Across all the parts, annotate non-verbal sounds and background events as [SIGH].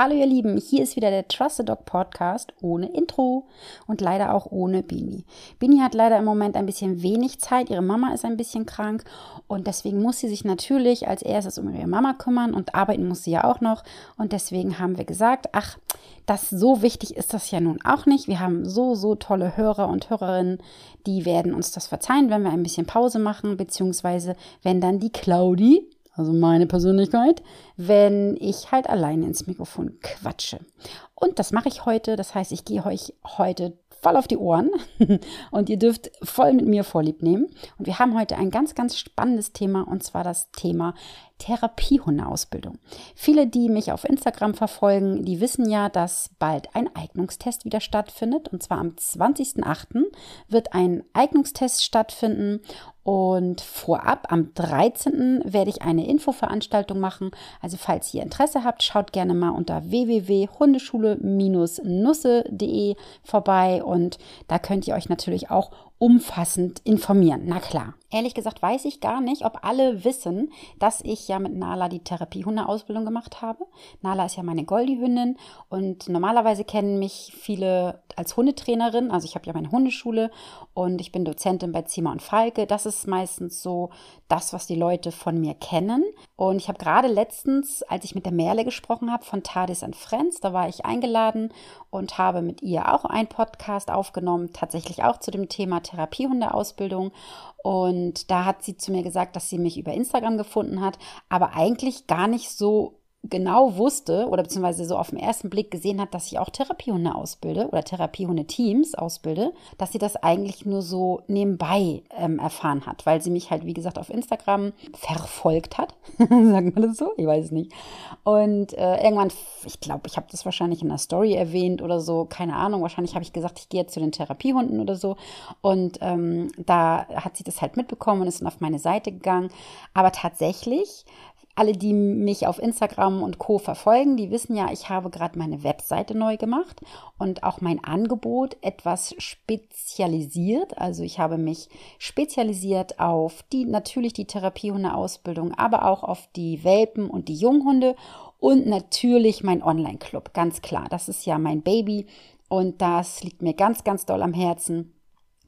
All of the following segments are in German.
Hallo ihr Lieben, hier ist wieder der Trusted Dog Podcast ohne Intro und leider auch ohne Bini. Bini hat leider im Moment ein bisschen wenig Zeit, ihre Mama ist ein bisschen krank und deswegen muss sie sich natürlich als erstes um ihre Mama kümmern und arbeiten muss sie ja auch noch und deswegen haben wir gesagt, ach, das so wichtig ist das ja nun auch nicht. Wir haben so, so tolle Hörer und Hörerinnen, die werden uns das verzeihen, wenn wir ein bisschen Pause machen, beziehungsweise wenn dann die Claudi, also meine Persönlichkeit, wenn ich halt alleine ins Mikrofon quatsche. Und das mache ich heute. Das heißt, ich gehe euch heute voll auf die Ohren [LAUGHS] und ihr dürft voll mit mir Vorlieb nehmen. Und wir haben heute ein ganz, ganz spannendes Thema und zwar das Thema Therapiehundeausbildung. Viele, die mich auf Instagram verfolgen, die wissen ja, dass bald ein Eignungstest wieder stattfindet. Und zwar am 20.08. wird ein Eignungstest stattfinden. Und vorab, am 13. werde ich eine Infoveranstaltung machen. Also falls ihr Interesse habt, schaut gerne mal unter www.hundeschule-nusse.de vorbei. Und da könnt ihr euch natürlich auch umfassend informieren. Na klar. Ehrlich gesagt weiß ich gar nicht, ob alle wissen, dass ich ja mit Nala die Therapiehundeausbildung gemacht habe. Nala ist ja meine Goldie-Hündin und normalerweise kennen mich viele als Hundetrainerin. Also ich habe ja meine Hundeschule und ich bin Dozentin bei Zima und Falke. Das ist meistens so das, was die Leute von mir kennen. Und ich habe gerade letztens, als ich mit der Merle gesprochen habe von Tadis and Friends, da war ich eingeladen und habe mit ihr auch einen Podcast aufgenommen, tatsächlich auch zu dem Thema Therapiehundeausbildung. Und da hat sie zu mir gesagt, dass sie mich über Instagram gefunden hat, aber eigentlich gar nicht so genau wusste oder beziehungsweise so auf den ersten Blick gesehen hat, dass ich auch Therapiehunde ausbilde oder Therapiehunde-Teams ausbilde, dass sie das eigentlich nur so nebenbei ähm, erfahren hat, weil sie mich halt, wie gesagt, auf Instagram verfolgt hat. [LAUGHS] Sagen wir das so? Ich weiß nicht. Und äh, irgendwann, ich glaube, ich habe das wahrscheinlich in der Story erwähnt oder so, keine Ahnung. Wahrscheinlich habe ich gesagt, ich gehe jetzt zu den Therapiehunden oder so. Und ähm, da hat sie das halt mitbekommen und ist dann auf meine Seite gegangen. Aber tatsächlich alle, die mich auf Instagram und Co verfolgen, die wissen ja, ich habe gerade meine Webseite neu gemacht und auch mein Angebot etwas spezialisiert. Also ich habe mich spezialisiert auf die natürlich die Therapiehunde-Ausbildung, aber auch auf die Welpen und die Junghunde und natürlich mein Online-Club. Ganz klar, das ist ja mein Baby und das liegt mir ganz, ganz doll am Herzen.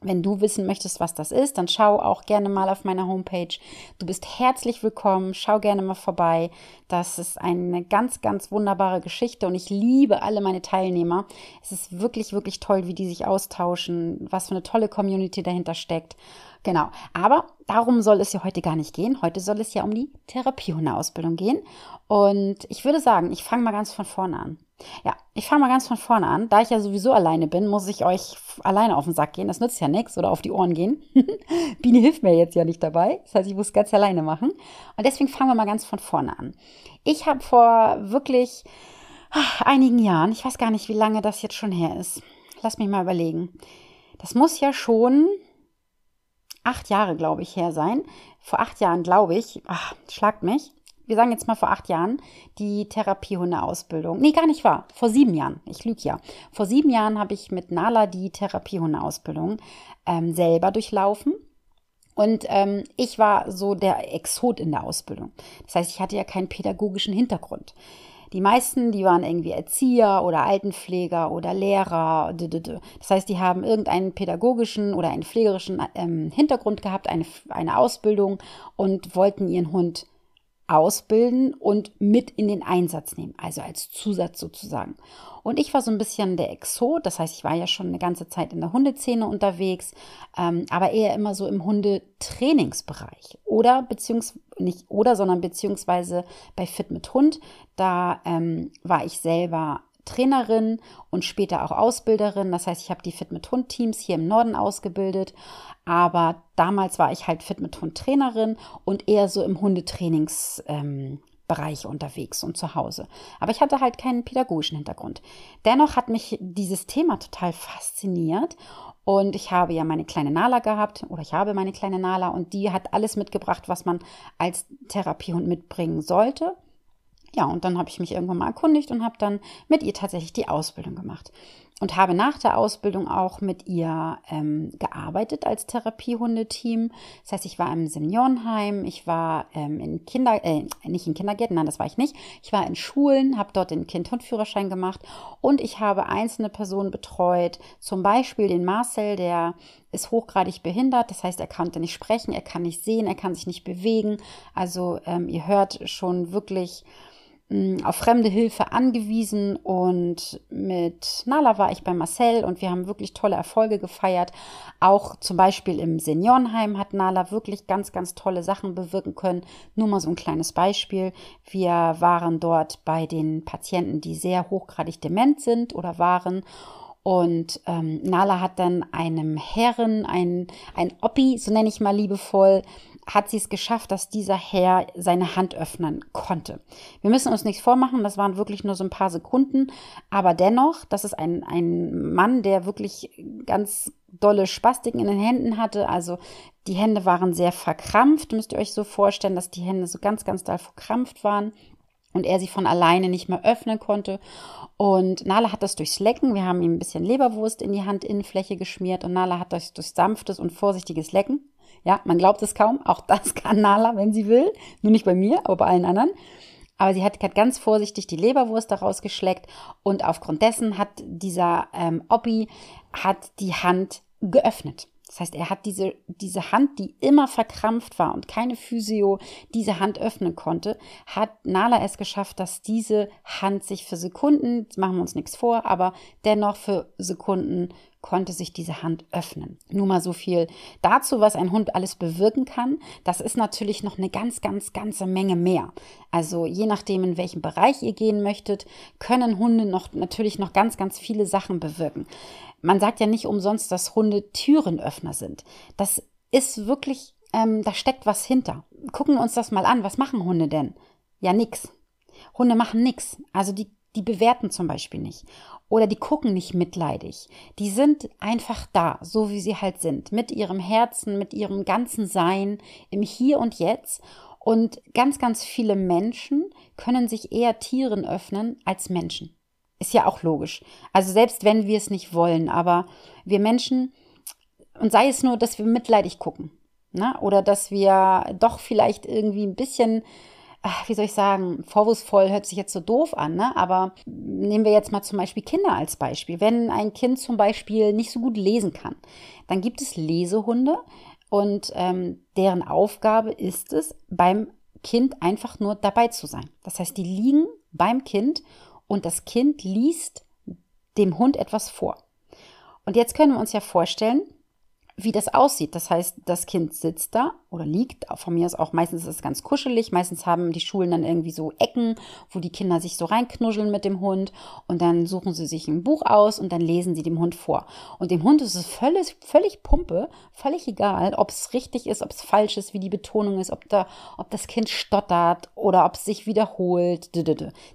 Wenn du wissen möchtest, was das ist, dann schau auch gerne mal auf meiner Homepage. Du bist herzlich willkommen. Schau gerne mal vorbei. Das ist eine ganz, ganz wunderbare Geschichte und ich liebe alle meine Teilnehmer. Es ist wirklich, wirklich toll, wie die sich austauschen, was für eine tolle Community dahinter steckt. Genau. Aber darum soll es ja heute gar nicht gehen. Heute soll es ja um die Therapiehundeausbildung gehen. Und ich würde sagen, ich fange mal ganz von vorne an. Ja, ich fange mal ganz von vorne an. Da ich ja sowieso alleine bin, muss ich euch alleine auf den Sack gehen. Das nützt ja nichts oder auf die Ohren gehen. [LAUGHS] Biene hilft mir jetzt ja nicht dabei. Das heißt, ich muss ganz alleine machen. Und deswegen fangen wir mal ganz von vorne an. Ich habe vor wirklich ach, einigen Jahren, ich weiß gar nicht, wie lange das jetzt schon her ist. Lass mich mal überlegen. Das muss ja schon acht Jahre, glaube ich, her sein. Vor acht Jahren, glaube ich, ach, schlagt mich wir sagen jetzt mal vor acht Jahren, die Therapiehundeausbildung. Nee, gar nicht wahr. Vor sieben Jahren. Ich lüge ja. Vor sieben Jahren habe ich mit Nala die Therapiehundeausbildung ähm, selber durchlaufen. Und ähm, ich war so der Exot in der Ausbildung. Das heißt, ich hatte ja keinen pädagogischen Hintergrund. Die meisten, die waren irgendwie Erzieher oder Altenpfleger oder Lehrer. Das heißt, die haben irgendeinen pädagogischen oder einen pflegerischen ähm, Hintergrund gehabt, eine, eine Ausbildung und wollten ihren Hund ausbilden und mit in den Einsatz nehmen, also als Zusatz sozusagen. Und ich war so ein bisschen der Exot, das heißt, ich war ja schon eine ganze Zeit in der Hundeszene unterwegs, ähm, aber eher immer so im Hundetrainingsbereich oder beziehungsweise nicht oder, sondern beziehungsweise bei Fit mit Hund. Da ähm, war ich selber Trainerin und später auch Ausbilderin. Das heißt, ich habe die Fit mit Hund Teams hier im Norden ausgebildet. Aber damals war ich halt Fit mit Hund Trainerin und eher so im Hundetrainingsbereich ähm, unterwegs und zu Hause. Aber ich hatte halt keinen pädagogischen Hintergrund. Dennoch hat mich dieses Thema total fasziniert und ich habe ja meine kleine Nala gehabt oder ich habe meine kleine Nala und die hat alles mitgebracht, was man als Therapiehund mitbringen sollte. Ja, und dann habe ich mich irgendwann mal erkundigt und habe dann mit ihr tatsächlich die Ausbildung gemacht. und habe nach der Ausbildung auch mit ihr ähm, gearbeitet als Therapiehundeteam. Das heißt, ich war im Seniorenheim, ich war ähm, in Kinder, äh, nicht in Kindergärten, nein, das war ich nicht. Ich war in Schulen, habe dort den Kind-Hund-Führerschein gemacht und ich habe einzelne Personen betreut, zum Beispiel den Marcel, der ist hochgradig behindert, das heißt, er konnte nicht sprechen, er kann nicht sehen, er kann sich nicht bewegen. Also ähm, ihr hört schon wirklich auf fremde Hilfe angewiesen und mit Nala war ich bei Marcel und wir haben wirklich tolle Erfolge gefeiert. Auch zum Beispiel im Seniorenheim hat Nala wirklich ganz, ganz tolle Sachen bewirken können. Nur mal so ein kleines Beispiel. Wir waren dort bei den Patienten, die sehr hochgradig dement sind oder waren und ähm, Nala hat dann einem Herren, ein, ein Oppi, so nenne ich mal liebevoll, hat sie es geschafft, dass dieser Herr seine Hand öffnen konnte. Wir müssen uns nichts vormachen, das waren wirklich nur so ein paar Sekunden, aber dennoch, das ist ein, ein Mann, der wirklich ganz dolle Spastiken in den Händen hatte, also die Hände waren sehr verkrampft, müsst ihr euch so vorstellen, dass die Hände so ganz, ganz doll verkrampft waren und er sie von alleine nicht mehr öffnen konnte. Und Nala hat das durchs Lecken, wir haben ihm ein bisschen Leberwurst in die Handinnenfläche geschmiert und Nala hat das durch sanftes und vorsichtiges Lecken ja, man glaubt es kaum. Auch das [LAUGHS] kann Nala, wenn sie will. Nur nicht bei mir, aber bei allen anderen. Aber sie hat, hat ganz vorsichtig die Leberwurst daraus geschleckt und aufgrund dessen hat dieser ähm, Oppi hat die Hand geöffnet. Das heißt, er hat diese, diese Hand, die immer verkrampft war und keine Physio diese Hand öffnen konnte, hat Nala es geschafft, dass diese Hand sich für Sekunden, machen wir uns nichts vor, aber dennoch für Sekunden konnte sich diese Hand öffnen. Nur mal so viel dazu, was ein Hund alles bewirken kann. Das ist natürlich noch eine ganz, ganz, ganze Menge mehr. Also je nachdem, in welchem Bereich ihr gehen möchtet, können Hunde noch natürlich noch ganz, ganz viele Sachen bewirken. Man sagt ja nicht umsonst, dass Hunde Türenöffner sind. Das ist wirklich, ähm, da steckt was hinter. Gucken wir uns das mal an. Was machen Hunde denn? Ja, nix. Hunde machen nix. Also die die bewerten zum Beispiel nicht oder die gucken nicht mitleidig. Die sind einfach da, so wie sie halt sind, mit ihrem Herzen, mit ihrem ganzen Sein im Hier und Jetzt. Und ganz, ganz viele Menschen können sich eher Tieren öffnen als Menschen. Ist ja auch logisch. Also selbst wenn wir es nicht wollen, aber wir Menschen, und sei es nur, dass wir mitleidig gucken, ne? oder dass wir doch vielleicht irgendwie ein bisschen wie soll ich sagen, vorwurfsvoll hört sich jetzt so doof an, ne? aber nehmen wir jetzt mal zum Beispiel Kinder als Beispiel. Wenn ein Kind zum Beispiel nicht so gut lesen kann, dann gibt es Lesehunde und ähm, deren Aufgabe ist es, beim Kind einfach nur dabei zu sein. Das heißt, die liegen beim Kind und das Kind liest dem Hund etwas vor. Und jetzt können wir uns ja vorstellen, wie das aussieht. Das heißt, das Kind sitzt da oder liegt, von mir ist auch meistens ist es ganz kuschelig, meistens haben die Schulen dann irgendwie so Ecken, wo die Kinder sich so reinknuscheln mit dem Hund und dann suchen sie sich ein Buch aus und dann lesen sie dem Hund vor. Und dem Hund ist es völlig, völlig Pumpe, völlig egal, ob es richtig ist, ob es falsch ist, wie die Betonung ist, ob, da, ob das Kind stottert oder ob es sich wiederholt.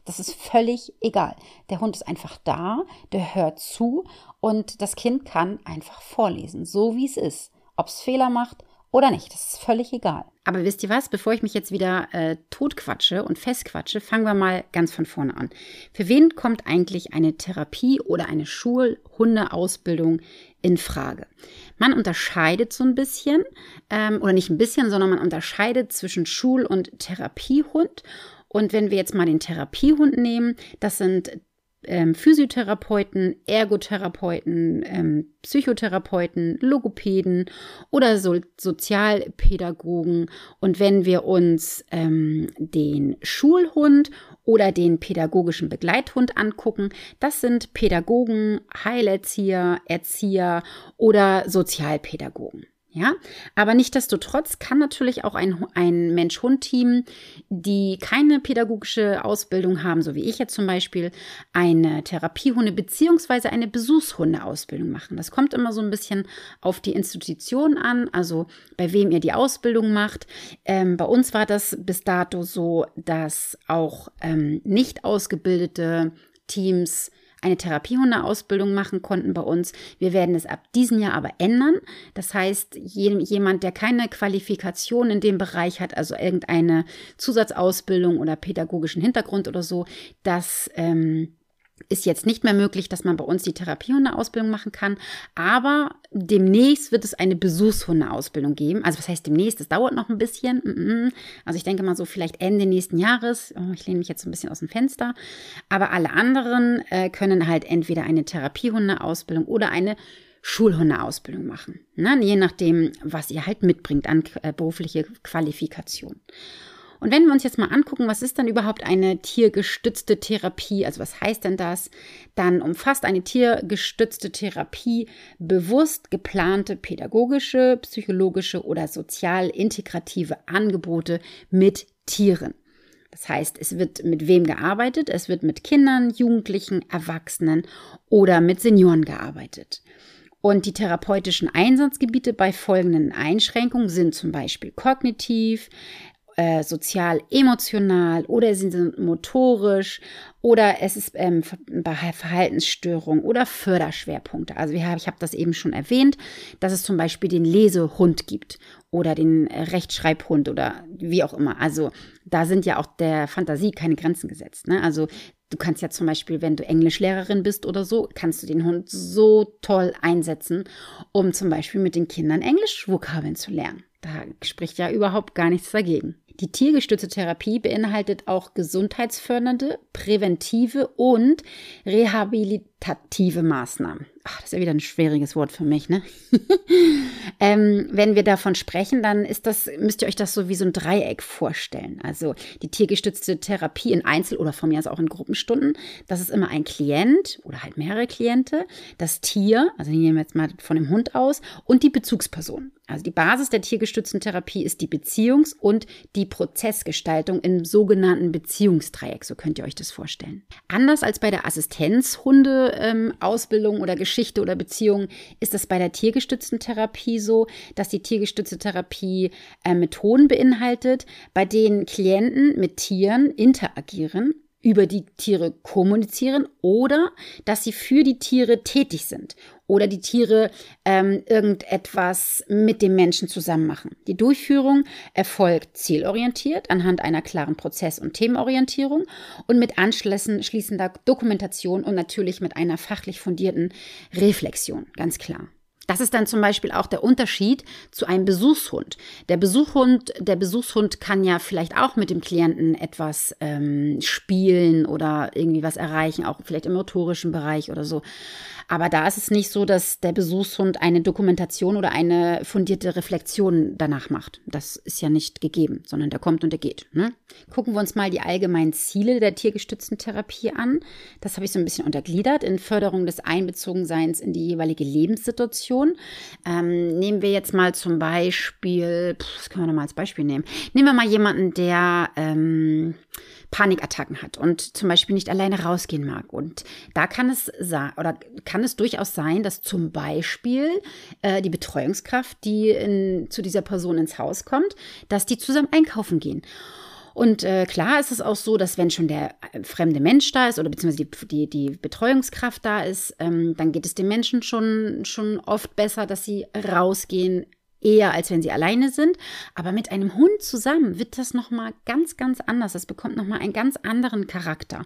Das ist völlig egal. Der Hund ist einfach da, der hört zu und das Kind kann einfach vorlesen, so wie es ist. Ob es Fehler macht oder nicht, das ist völlig egal. Aber wisst ihr was, bevor ich mich jetzt wieder äh, totquatsche und festquatsche, fangen wir mal ganz von vorne an. Für wen kommt eigentlich eine Therapie oder eine Schulhundeausbildung in Frage? Man unterscheidet so ein bisschen, ähm, oder nicht ein bisschen, sondern man unterscheidet zwischen Schul- und Therapiehund. Und wenn wir jetzt mal den Therapiehund nehmen, das sind ähm, Physiotherapeuten, Ergotherapeuten, ähm, Psychotherapeuten, Logopäden oder so Sozialpädagogen. Und wenn wir uns ähm, den Schulhund oder den pädagogischen Begleithund angucken, das sind Pädagogen, Heilerzieher, Erzieher oder Sozialpädagogen. Ja, aber nichtdestotrotz kann natürlich auch ein, ein Mensch-Hund-Team, die keine pädagogische Ausbildung haben, so wie ich jetzt zum Beispiel, eine Therapiehunde- beziehungsweise eine Besuchshunde-Ausbildung machen. Das kommt immer so ein bisschen auf die Institution an, also bei wem ihr die Ausbildung macht. Ähm, bei uns war das bis dato so, dass auch ähm, nicht ausgebildete Teams eine Therapiehundeausbildung machen konnten bei uns. Wir werden es ab diesem Jahr aber ändern. Das heißt, jemand, der keine Qualifikation in dem Bereich hat, also irgendeine Zusatzausbildung oder pädagogischen Hintergrund oder so, das ähm, ist jetzt nicht mehr möglich, dass man bei uns die Therapiehundeausbildung machen kann. Aber demnächst wird es eine Besuchshundeausbildung geben. Also was heißt demnächst? Das dauert noch ein bisschen. Also ich denke mal so vielleicht Ende nächsten Jahres. Oh, ich lehne mich jetzt so ein bisschen aus dem Fenster. Aber alle anderen äh, können halt entweder eine Therapiehundeausbildung oder eine Schulhundeausbildung machen. Ne? Je nachdem, was ihr halt mitbringt an äh, berufliche Qualifikation. Und wenn wir uns jetzt mal angucken, was ist dann überhaupt eine tiergestützte Therapie, also was heißt denn das, dann umfasst eine tiergestützte Therapie bewusst geplante pädagogische, psychologische oder sozial integrative Angebote mit Tieren. Das heißt, es wird mit wem gearbeitet? Es wird mit Kindern, Jugendlichen, Erwachsenen oder mit Senioren gearbeitet. Und die therapeutischen Einsatzgebiete bei folgenden Einschränkungen sind zum Beispiel kognitiv, äh, sozial, emotional oder sie sind motorisch oder es ist ähm, Verhaltensstörung oder Förderschwerpunkte. Also wir ich habe das eben schon erwähnt, dass es zum Beispiel den Lesehund gibt oder den Rechtschreibhund oder wie auch immer. Also da sind ja auch der Fantasie keine Grenzen gesetzt. Ne? Also du kannst ja zum Beispiel, wenn du Englischlehrerin bist oder so, kannst du den Hund so toll einsetzen, um zum Beispiel mit den Kindern Englischvokabeln zu lernen. Da spricht ja überhaupt gar nichts dagegen. Die tiergestützte Therapie beinhaltet auch gesundheitsfördernde, präventive und rehabilitative Maßnahmen. Ach, das ist ja wieder ein schwieriges Wort für mich, ne? [LAUGHS] ähm, wenn wir davon sprechen, dann ist das, müsst ihr euch das so wie so ein Dreieck vorstellen. Also die tiergestützte Therapie in Einzel- oder von mir aus auch in Gruppenstunden. Das ist immer ein Klient oder halt mehrere Kliente, das Tier, also nehmen wir jetzt mal von dem Hund aus, und die Bezugsperson. Also die Basis der tiergestützten Therapie ist die Beziehungs- und die Prozessgestaltung im sogenannten Beziehungsdreieck. So könnt ihr euch das vorstellen. Anders als bei der Assistenzhunde-Ausbildung ähm, oder Geschichte Geschichte oder Beziehung ist es bei der tiergestützten Therapie so, dass die tiergestützte Therapie äh, Methoden beinhaltet, bei denen Klienten mit Tieren interagieren über die Tiere kommunizieren oder dass sie für die Tiere tätig sind oder die Tiere ähm, irgendetwas mit dem Menschen zusammen machen. Die Durchführung erfolgt zielorientiert anhand einer klaren Prozess- und Themenorientierung und mit anschließender Dokumentation und natürlich mit einer fachlich fundierten Reflexion, ganz klar. Das ist dann zum Beispiel auch der Unterschied zu einem Besuchshund. Der Besuchhund, der Besuchshund kann ja vielleicht auch mit dem Klienten etwas ähm, spielen oder irgendwie was erreichen, auch vielleicht im motorischen Bereich oder so. Aber da ist es nicht so, dass der Besuchshund eine Dokumentation oder eine fundierte Reflexion danach macht. Das ist ja nicht gegeben, sondern der kommt und der geht. Ne? Gucken wir uns mal die allgemeinen Ziele der tiergestützten Therapie an. Das habe ich so ein bisschen untergliedert in Förderung des Einbezogenseins in die jeweilige Lebenssituation. Ähm, nehmen wir jetzt mal zum Beispiel, das können wir noch mal als Beispiel nehmen. Nehmen wir mal jemanden, der ähm, Panikattacken hat und zum Beispiel nicht alleine rausgehen mag. Und da kann es oder kann es durchaus sein, dass zum Beispiel äh, die Betreuungskraft, die in, zu dieser Person ins Haus kommt, dass die zusammen einkaufen gehen. Und äh, klar ist es auch so, dass wenn schon der äh, fremde Mensch da ist oder beziehungsweise die, die, die Betreuungskraft da ist, ähm, dann geht es den Menschen schon, schon oft besser, dass sie rausgehen, eher als wenn sie alleine sind. Aber mit einem Hund zusammen wird das nochmal ganz, ganz anders. Das bekommt nochmal einen ganz anderen Charakter.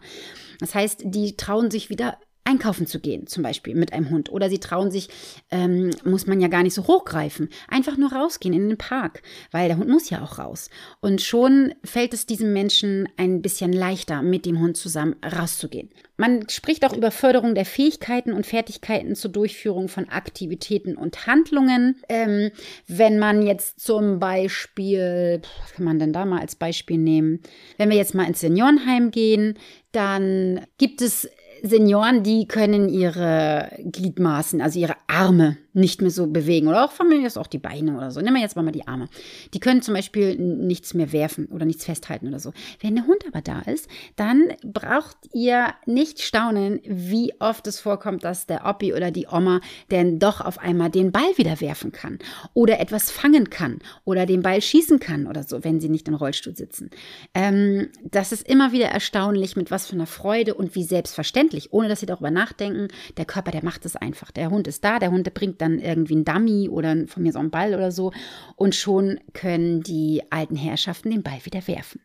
Das heißt, die trauen sich wieder einkaufen zu gehen, zum Beispiel mit einem Hund. Oder sie trauen sich, ähm, muss man ja gar nicht so hochgreifen, einfach nur rausgehen in den Park, weil der Hund muss ja auch raus. Und schon fällt es diesem Menschen ein bisschen leichter, mit dem Hund zusammen rauszugehen. Man spricht auch über Förderung der Fähigkeiten und Fertigkeiten zur Durchführung von Aktivitäten und Handlungen. Ähm, wenn man jetzt zum Beispiel, was kann man denn da mal als Beispiel nehmen? Wenn wir jetzt mal ins Seniorenheim gehen, dann gibt es Senioren, die können ihre Gliedmaßen, also ihre Arme nicht mehr so bewegen oder auch von mir ist auch die Beine oder so. Nehmen wir jetzt mal die Arme. Die können zum Beispiel nichts mehr werfen oder nichts festhalten oder so. Wenn der Hund aber da ist, dann braucht ihr nicht staunen, wie oft es vorkommt, dass der Oppi oder die Oma denn doch auf einmal den Ball wieder werfen kann oder etwas fangen kann oder den Ball schießen kann oder so, wenn sie nicht im Rollstuhl sitzen. Ähm, das ist immer wieder erstaunlich, mit was für einer Freude und wie selbstverständlich, ohne dass sie darüber nachdenken. Der Körper, der macht es einfach. Der Hund ist da, der Hund bringt dann irgendwie ein Dummy oder von mir so ein Ball oder so. Und schon können die alten Herrschaften den Ball wieder werfen.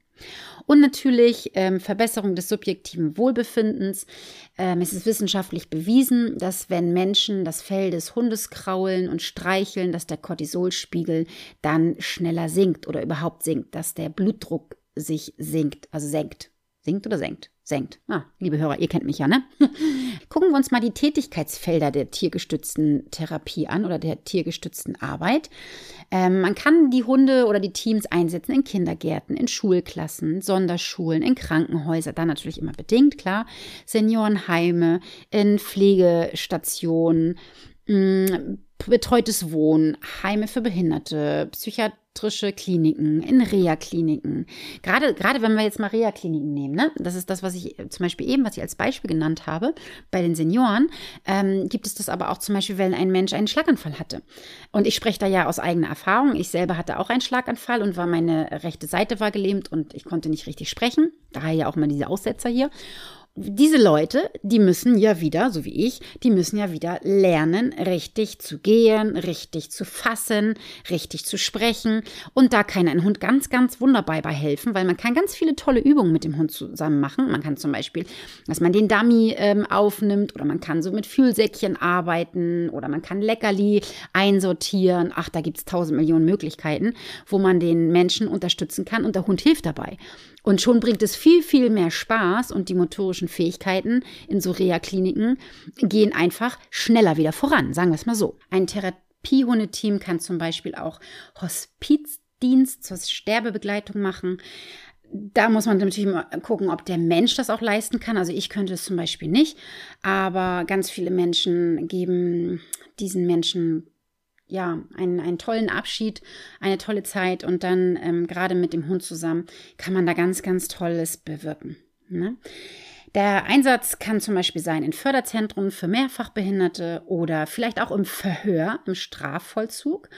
Und natürlich ähm, Verbesserung des subjektiven Wohlbefindens. Ähm, es ist wissenschaftlich bewiesen, dass wenn Menschen das Fell des Hundes kraulen und streicheln, dass der Cortisolspiegel dann schneller sinkt oder überhaupt sinkt, dass der Blutdruck sich sinkt, also senkt. Sinkt oder senkt? Senkt. Ah, liebe Hörer, ihr kennt mich ja, ne? [LAUGHS] Gucken wir uns mal die Tätigkeitsfelder der tiergestützten Therapie an oder der tiergestützten Arbeit. Ähm, man kann die Hunde oder die Teams einsetzen in Kindergärten, in Schulklassen, Sonderschulen, in Krankenhäuser, dann natürlich immer bedingt, klar, Seniorenheime, in Pflegestationen, mh, mm, betreutes Wohnen, Heime für Behinderte, Psychiatrie psychiatrische Kliniken, in Reha-Kliniken. Gerade, gerade wenn wir jetzt mal Reha-Kliniken nehmen, ne? das ist das, was ich zum Beispiel eben, was ich als Beispiel genannt habe, bei den Senioren, ähm, gibt es das aber auch zum Beispiel, wenn ein Mensch einen Schlaganfall hatte. Und ich spreche da ja aus eigener Erfahrung. Ich selber hatte auch einen Schlaganfall und war meine rechte Seite war gelähmt und ich konnte nicht richtig sprechen. Daher ja auch mal diese Aussetzer hier diese Leute, die müssen ja wieder, so wie ich, die müssen ja wieder lernen, richtig zu gehen, richtig zu fassen, richtig zu sprechen. Und da kann ein Hund ganz, ganz wunderbar bei helfen, weil man kann ganz viele tolle Übungen mit dem Hund zusammen machen. Man kann zum Beispiel, dass man den Dummy ähm, aufnimmt oder man kann so mit Fühlsäckchen arbeiten oder man kann Leckerli einsortieren. Ach, da gibt's tausend Millionen Möglichkeiten, wo man den Menschen unterstützen kann und der Hund hilft dabei. Und schon bringt es viel, viel mehr Spaß und die motorischen Fähigkeiten in so Reha-Kliniken gehen einfach schneller wieder voran, sagen wir es mal so. Ein Therapiehundeteam kann zum Beispiel auch Hospizdienst zur Sterbebegleitung machen. Da muss man natürlich mal gucken, ob der Mensch das auch leisten kann. Also ich könnte es zum Beispiel nicht, aber ganz viele Menschen geben diesen Menschen ja, einen, einen tollen Abschied, eine tolle Zeit und dann ähm, gerade mit dem Hund zusammen kann man da ganz, ganz Tolles bewirken. Ne? Der Einsatz kann zum Beispiel sein in Förderzentren für Mehrfachbehinderte oder vielleicht auch im Verhör, im Strafvollzug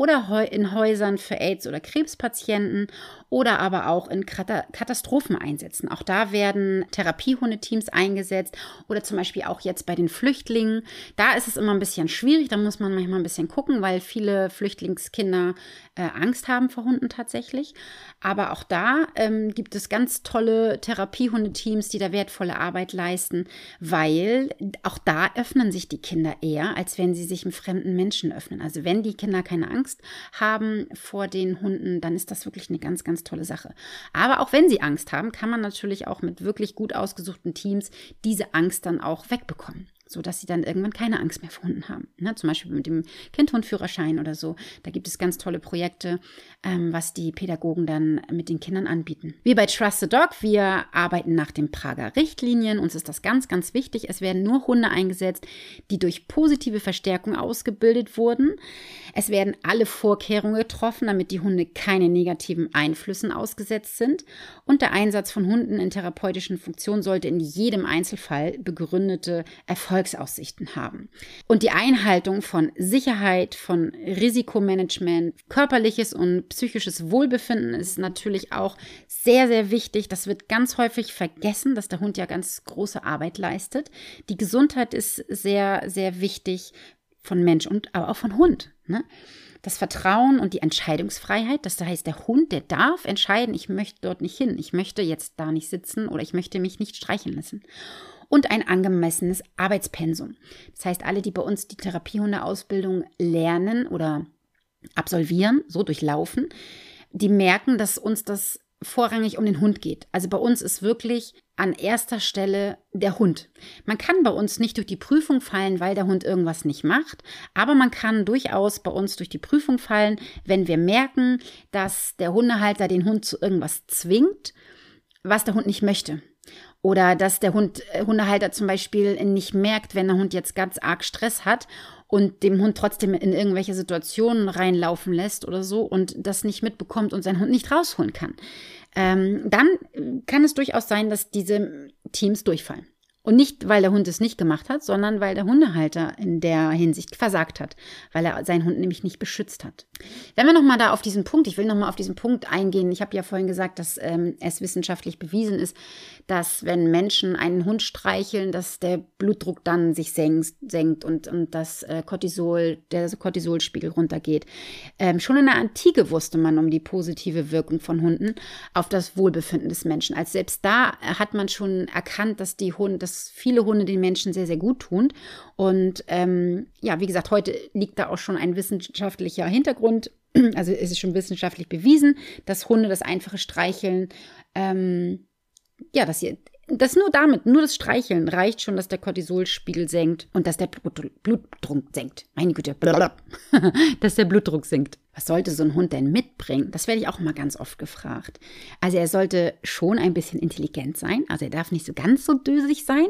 oder in Häusern für AIDS- oder Krebspatienten oder aber auch in Katastropheneinsätzen. Auch da werden Therapiehundeteams eingesetzt oder zum Beispiel auch jetzt bei den Flüchtlingen. Da ist es immer ein bisschen schwierig, da muss man manchmal ein bisschen gucken, weil viele Flüchtlingskinder äh, Angst haben vor Hunden tatsächlich. Aber auch da ähm, gibt es ganz tolle Therapiehundeteams, die da wertvolle Arbeit leisten, weil auch da öffnen sich die Kinder eher, als wenn sie sich einem fremden Menschen öffnen. Also wenn die Kinder keine Angst haben vor den Hunden, dann ist das wirklich eine ganz, ganz tolle Sache. Aber auch wenn sie Angst haben, kann man natürlich auch mit wirklich gut ausgesuchten Teams diese Angst dann auch wegbekommen so dass sie dann irgendwann keine Angst mehr vor Hunden haben. Ne? Zum Beispiel mit dem Kindhundführerschein oder so. Da gibt es ganz tolle Projekte, ähm, was die Pädagogen dann mit den Kindern anbieten. Wir bei Trust the Dog, wir arbeiten nach den Prager Richtlinien. Uns ist das ganz, ganz wichtig. Es werden nur Hunde eingesetzt, die durch positive Verstärkung ausgebildet wurden. Es werden alle Vorkehrungen getroffen, damit die Hunde keine negativen Einflüssen ausgesetzt sind. Und der Einsatz von Hunden in therapeutischen Funktionen sollte in jedem Einzelfall begründete Erfolge Erfolgsaussichten haben. Und die Einhaltung von Sicherheit, von Risikomanagement, körperliches und psychisches Wohlbefinden ist natürlich auch sehr, sehr wichtig. Das wird ganz häufig vergessen, dass der Hund ja ganz große Arbeit leistet. Die Gesundheit ist sehr, sehr wichtig von Mensch und aber auch von Hund. Ne? das Vertrauen und die Entscheidungsfreiheit. Das heißt, der Hund, der darf entscheiden, ich möchte dort nicht hin, ich möchte jetzt da nicht sitzen oder ich möchte mich nicht streichen lassen und ein angemessenes Arbeitspensum. Das heißt, alle, die bei uns die Therapiehundeausbildung lernen oder absolvieren, so durchlaufen, die merken, dass uns das vorrangig um den Hund geht. Also bei uns ist wirklich an erster Stelle der Hund. Man kann bei uns nicht durch die Prüfung fallen, weil der Hund irgendwas nicht macht, aber man kann durchaus bei uns durch die Prüfung fallen, wenn wir merken, dass der Hundehalter den Hund zu irgendwas zwingt, was der Hund nicht möchte. Oder dass der Hund, äh, Hundehalter zum Beispiel nicht merkt, wenn der Hund jetzt ganz arg Stress hat und dem Hund trotzdem in irgendwelche Situationen reinlaufen lässt oder so und das nicht mitbekommt und seinen Hund nicht rausholen kann. Ähm, dann kann es durchaus sein, dass diese Teams durchfallen. Und nicht, weil der Hund es nicht gemacht hat, sondern weil der Hundehalter in der Hinsicht versagt hat, weil er seinen Hund nämlich nicht beschützt hat. Wenn wir nochmal da auf diesen Punkt, ich will nochmal auf diesen Punkt eingehen. Ich habe ja vorhin gesagt, dass ähm, es wissenschaftlich bewiesen ist, dass wenn Menschen einen Hund streicheln, dass der Blutdruck dann sich senkt, senkt und, und das äh, Cortisol, der Cortisolspiegel runtergeht. Ähm, schon in der Antike wusste man um die positive Wirkung von Hunden auf das Wohlbefinden des Menschen. Als selbst da hat man schon erkannt, dass die Hunde, dass viele Hunde den Menschen sehr, sehr gut tun. Und ähm, ja, wie gesagt, heute liegt da auch schon ein wissenschaftlicher Hintergrund. [CLEARS THROAT] Also ist es schon wissenschaftlich bewiesen, dass Hunde das einfache Streicheln, ähm, ja, dass sie das nur damit, nur das Streicheln reicht schon, dass der Cortisolspiegel senkt und dass der Blutdruck senkt. Meine Güte, [LAUGHS] dass der Blutdruck sinkt. Was sollte so ein Hund denn mitbringen? Das werde ich auch mal ganz oft gefragt. Also er sollte schon ein bisschen intelligent sein. Also er darf nicht so ganz so dösig sein.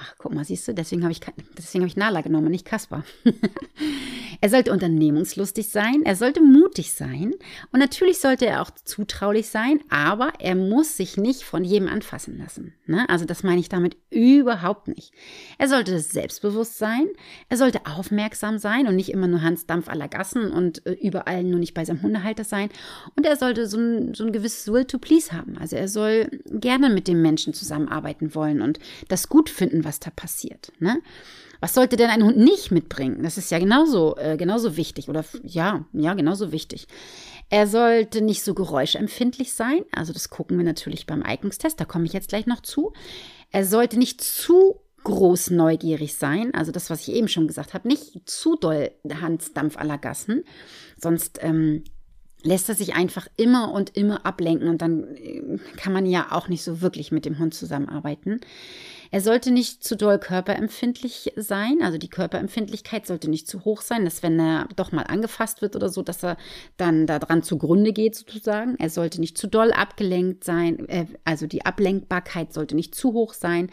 Ach, guck mal, siehst du, deswegen habe ich, habe ich Nala genommen, nicht Kasper. [LAUGHS] er sollte unternehmungslustig sein, er sollte mutig sein und natürlich sollte er auch zutraulich sein, aber er muss sich nicht von jedem anfassen lassen. Ne? Also das meine ich damit überhaupt nicht. Er sollte selbstbewusst sein, er sollte aufmerksam sein und nicht immer nur Hans Dampf aller Gassen und äh, überall nur nicht bei seinem Hundehalter sein. Und er sollte so ein, so ein gewisses Will to Please haben. Also er soll gerne mit dem Menschen zusammenarbeiten wollen und das gut finden, was da passiert. Ne? Was sollte denn ein Hund nicht mitbringen? Das ist ja genauso, äh, genauso wichtig oder ja, ja, genauso wichtig. Er sollte nicht so geräuschempfindlich sein. Also das gucken wir natürlich beim Eignungstest. Da komme ich jetzt gleich noch zu. Er sollte nicht zu groß neugierig sein. Also das, was ich eben schon gesagt habe, nicht zu doll Handdampf aller Gassen. Sonst ähm, lässt er sich einfach immer und immer ablenken und dann äh, kann man ja auch nicht so wirklich mit dem Hund zusammenarbeiten. Er sollte nicht zu doll körperempfindlich sein, also die Körperempfindlichkeit sollte nicht zu hoch sein, dass wenn er doch mal angefasst wird oder so, dass er dann daran zugrunde geht sozusagen. Er sollte nicht zu doll abgelenkt sein, äh, also die Ablenkbarkeit sollte nicht zu hoch sein.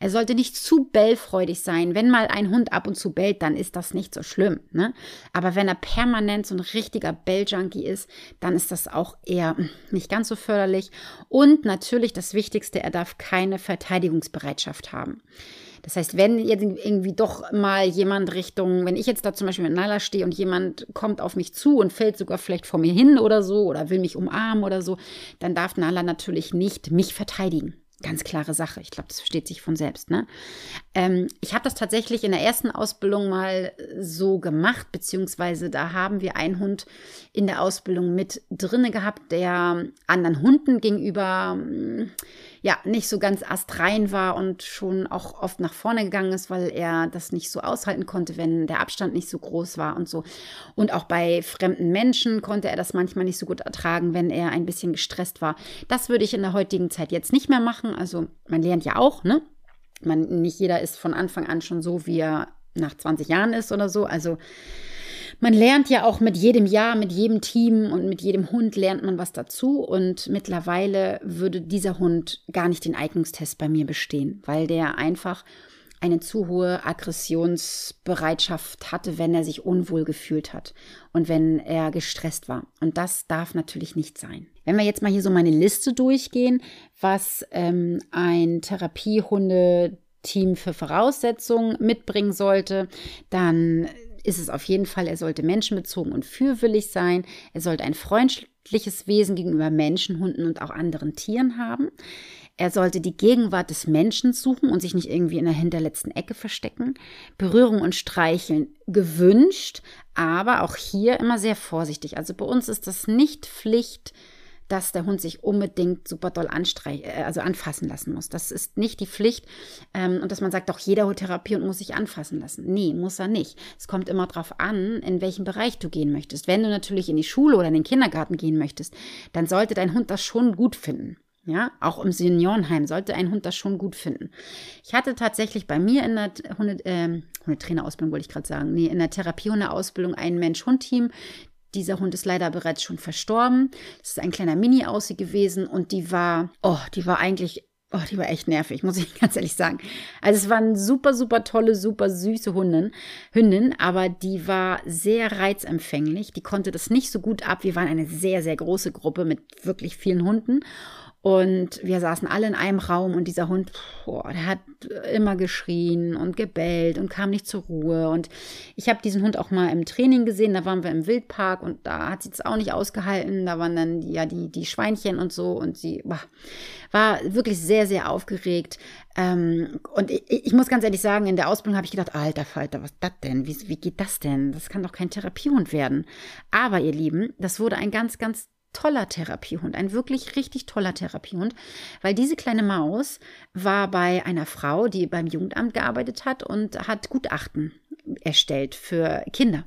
Er sollte nicht zu bellfreudig sein. Wenn mal ein Hund ab und zu bellt, dann ist das nicht so schlimm. Ne? Aber wenn er permanent so ein richtiger Belljunkie ist, dann ist das auch eher nicht ganz so förderlich. Und natürlich das Wichtigste, er darf keine Verteidigungsbereitschaft Gesellschaft haben. Das heißt, wenn jetzt irgendwie doch mal jemand Richtung, wenn ich jetzt da zum Beispiel mit Nala stehe und jemand kommt auf mich zu und fällt sogar vielleicht vor mir hin oder so oder will mich umarmen oder so, dann darf Nala natürlich nicht mich verteidigen. Ganz klare Sache. Ich glaube, das versteht sich von selbst. Ne? Ähm, ich habe das tatsächlich in der ersten Ausbildung mal so gemacht, beziehungsweise da haben wir einen Hund in der Ausbildung mit drinne gehabt, der anderen Hunden gegenüber ja nicht so ganz astrein war und schon auch oft nach vorne gegangen ist, weil er das nicht so aushalten konnte, wenn der Abstand nicht so groß war und so. Und auch bei fremden Menschen konnte er das manchmal nicht so gut ertragen, wenn er ein bisschen gestresst war. Das würde ich in der heutigen Zeit jetzt nicht mehr machen. Also man lernt ja auch, ne? Man, nicht jeder ist von Anfang an schon so, wie er nach 20 Jahren ist oder so. Also man lernt ja auch mit jedem Jahr, mit jedem Team und mit jedem Hund lernt man was dazu. Und mittlerweile würde dieser Hund gar nicht den Eignungstest bei mir bestehen, weil der einfach eine zu hohe Aggressionsbereitschaft hatte, wenn er sich unwohl gefühlt hat und wenn er gestresst war. Und das darf natürlich nicht sein. Wenn wir jetzt mal hier so meine Liste durchgehen, was ähm, ein Therapiehunde-Team für Voraussetzungen mitbringen sollte, dann ist es auf jeden Fall, er sollte menschenbezogen und fürwillig sein. Er sollte ein freundliches Wesen gegenüber Menschen, Hunden und auch anderen Tieren haben. Er sollte die Gegenwart des Menschen suchen und sich nicht irgendwie in der hinterletzten Ecke verstecken. Berührung und Streicheln gewünscht, aber auch hier immer sehr vorsichtig. Also bei uns ist das nicht Pflicht, dass der Hund sich unbedingt super doll äh, also anfassen lassen muss. Das ist nicht die Pflicht. Ähm, und dass man sagt, auch jeder Therapiehund muss sich anfassen lassen. Nee, muss er nicht. Es kommt immer darauf an, in welchem Bereich du gehen möchtest. Wenn du natürlich in die Schule oder in den Kindergarten gehen möchtest, dann sollte dein Hund das schon gut finden. Ja, auch im Seniorenheim sollte ein Hund das schon gut finden. Ich hatte tatsächlich bei mir in der Hunde, äh, Hundetrainerausbildung, wollte ich gerade sagen, nee, in der Therapiehundeausbildung ein Mensch-Hund-Team, dieser Hund ist leider bereits schon verstorben. Das ist ein kleiner Mini-Aussie gewesen und die war, oh, die war eigentlich Oh, die war echt nervig, muss ich [LAUGHS] ganz ehrlich sagen. Also es waren super, super tolle, super süße Hunden, Hündin, aber die war sehr reizempfänglich. Die konnte das nicht so gut ab. Wir waren eine sehr, sehr große Gruppe mit wirklich vielen Hunden. Und wir saßen alle in einem Raum und dieser Hund, boah, der hat immer geschrien und gebellt und kam nicht zur Ruhe. Und ich habe diesen Hund auch mal im Training gesehen, da waren wir im Wildpark und da hat sie es auch nicht ausgehalten. Da waren dann ja die, die Schweinchen und so und sie boah, war wirklich sehr, sehr aufgeregt. Ähm, und ich, ich, muss ganz ehrlich sagen, in der Ausbildung habe ich gedacht, alter Falter, was ist das denn? Wie, wie geht das denn? Das kann doch kein Therapiehund werden. Aber ihr Lieben, das wurde ein ganz, ganz toller Therapiehund, ein wirklich richtig toller Therapiehund, weil diese kleine Maus war bei einer Frau, die beim Jugendamt gearbeitet hat und hat Gutachten erstellt für Kinder.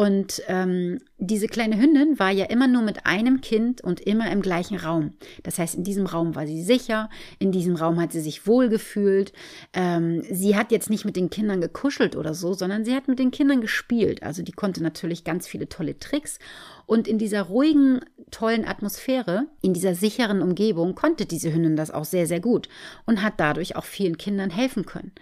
Und ähm, diese kleine Hündin war ja immer nur mit einem Kind und immer im gleichen Raum. Das heißt, in diesem Raum war sie sicher, in diesem Raum hat sie sich wohlgefühlt. Ähm, sie hat jetzt nicht mit den Kindern gekuschelt oder so, sondern sie hat mit den Kindern gespielt. Also die konnte natürlich ganz viele tolle Tricks. Und in dieser ruhigen, tollen Atmosphäre, in dieser sicheren Umgebung, konnte diese Hündin das auch sehr, sehr gut und hat dadurch auch vielen Kindern helfen können.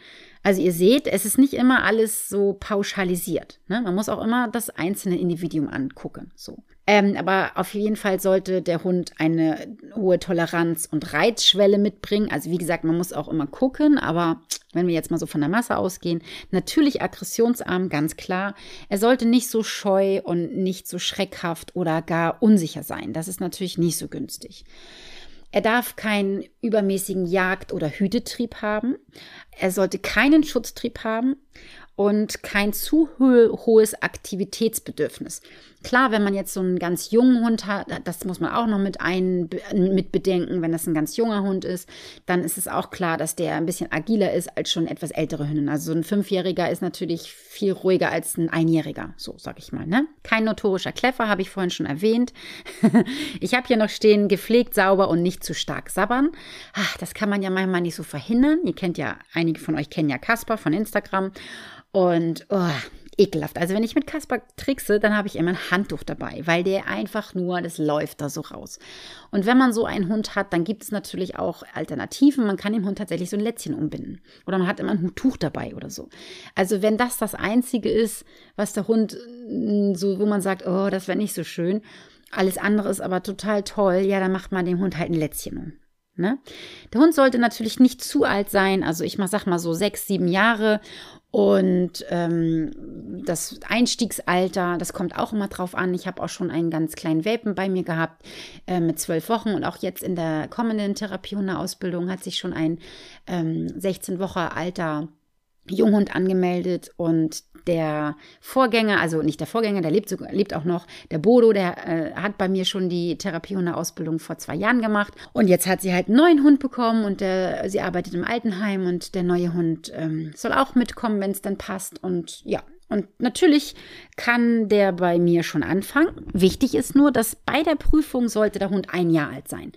Also ihr seht, es ist nicht immer alles so pauschalisiert. Ne? Man muss auch immer das einzelne Individuum angucken. So. Ähm, aber auf jeden Fall sollte der Hund eine hohe Toleranz und Reizschwelle mitbringen. Also wie gesagt, man muss auch immer gucken, aber wenn wir jetzt mal so von der Masse ausgehen, natürlich aggressionsarm, ganz klar. Er sollte nicht so scheu und nicht so schreckhaft oder gar unsicher sein. Das ist natürlich nicht so günstig. Er darf keinen übermäßigen Jagd- oder Hütetrieb haben. Er sollte keinen Schutztrieb haben und kein zu hohes Aktivitätsbedürfnis. Klar, wenn man jetzt so einen ganz jungen Hund hat, das muss man auch noch mit ein, mit bedenken, wenn das ein ganz junger Hund ist, dann ist es auch klar, dass der ein bisschen agiler ist als schon etwas ältere Hündin. Also so ein Fünfjähriger ist natürlich viel ruhiger als ein Einjähriger, so sag ich mal. Ne? Kein notorischer Kleffer, habe ich vorhin schon erwähnt. [LAUGHS] ich habe hier noch stehen, gepflegt, sauber und nicht zu stark sabbern. Ach, das kann man ja manchmal nicht so verhindern. Ihr kennt ja, einige von euch kennen ja Kasper von Instagram. Und oh, ekelhaft. Also wenn ich mit Kasper trickse, dann habe ich immer ein Handtuch dabei, weil der einfach nur, das läuft da so raus. Und wenn man so einen Hund hat, dann gibt es natürlich auch Alternativen. Man kann dem Hund tatsächlich so ein Lätzchen umbinden. Oder man hat immer ein Tuch dabei oder so. Also wenn das das Einzige ist, was der Hund mm, so, wo man sagt, oh, das wäre nicht so schön, alles andere ist aber total toll, ja, dann macht man dem Hund halt ein Lätzchen um. Ne? Der Hund sollte natürlich nicht zu alt sein, also ich sag mal so sechs, sieben Jahre und ähm, das Einstiegsalter, das kommt auch immer drauf an. Ich habe auch schon einen ganz kleinen Welpen bei mir gehabt äh, mit zwölf Wochen und auch jetzt in der kommenden Therapiehundeausbildung hat sich schon ein ähm, 16 Wochen alter Junghund angemeldet und der Vorgänger, also nicht der Vorgänger, der lebt, lebt auch noch, der Bodo, der äh, hat bei mir schon die Therapiehunde-Ausbildung vor zwei Jahren gemacht und jetzt hat sie halt einen neuen Hund bekommen und der, sie arbeitet im Altenheim und der neue Hund ähm, soll auch mitkommen, wenn es dann passt und ja, und natürlich kann der bei mir schon anfangen. Wichtig ist nur, dass bei der Prüfung sollte der Hund ein Jahr alt sein.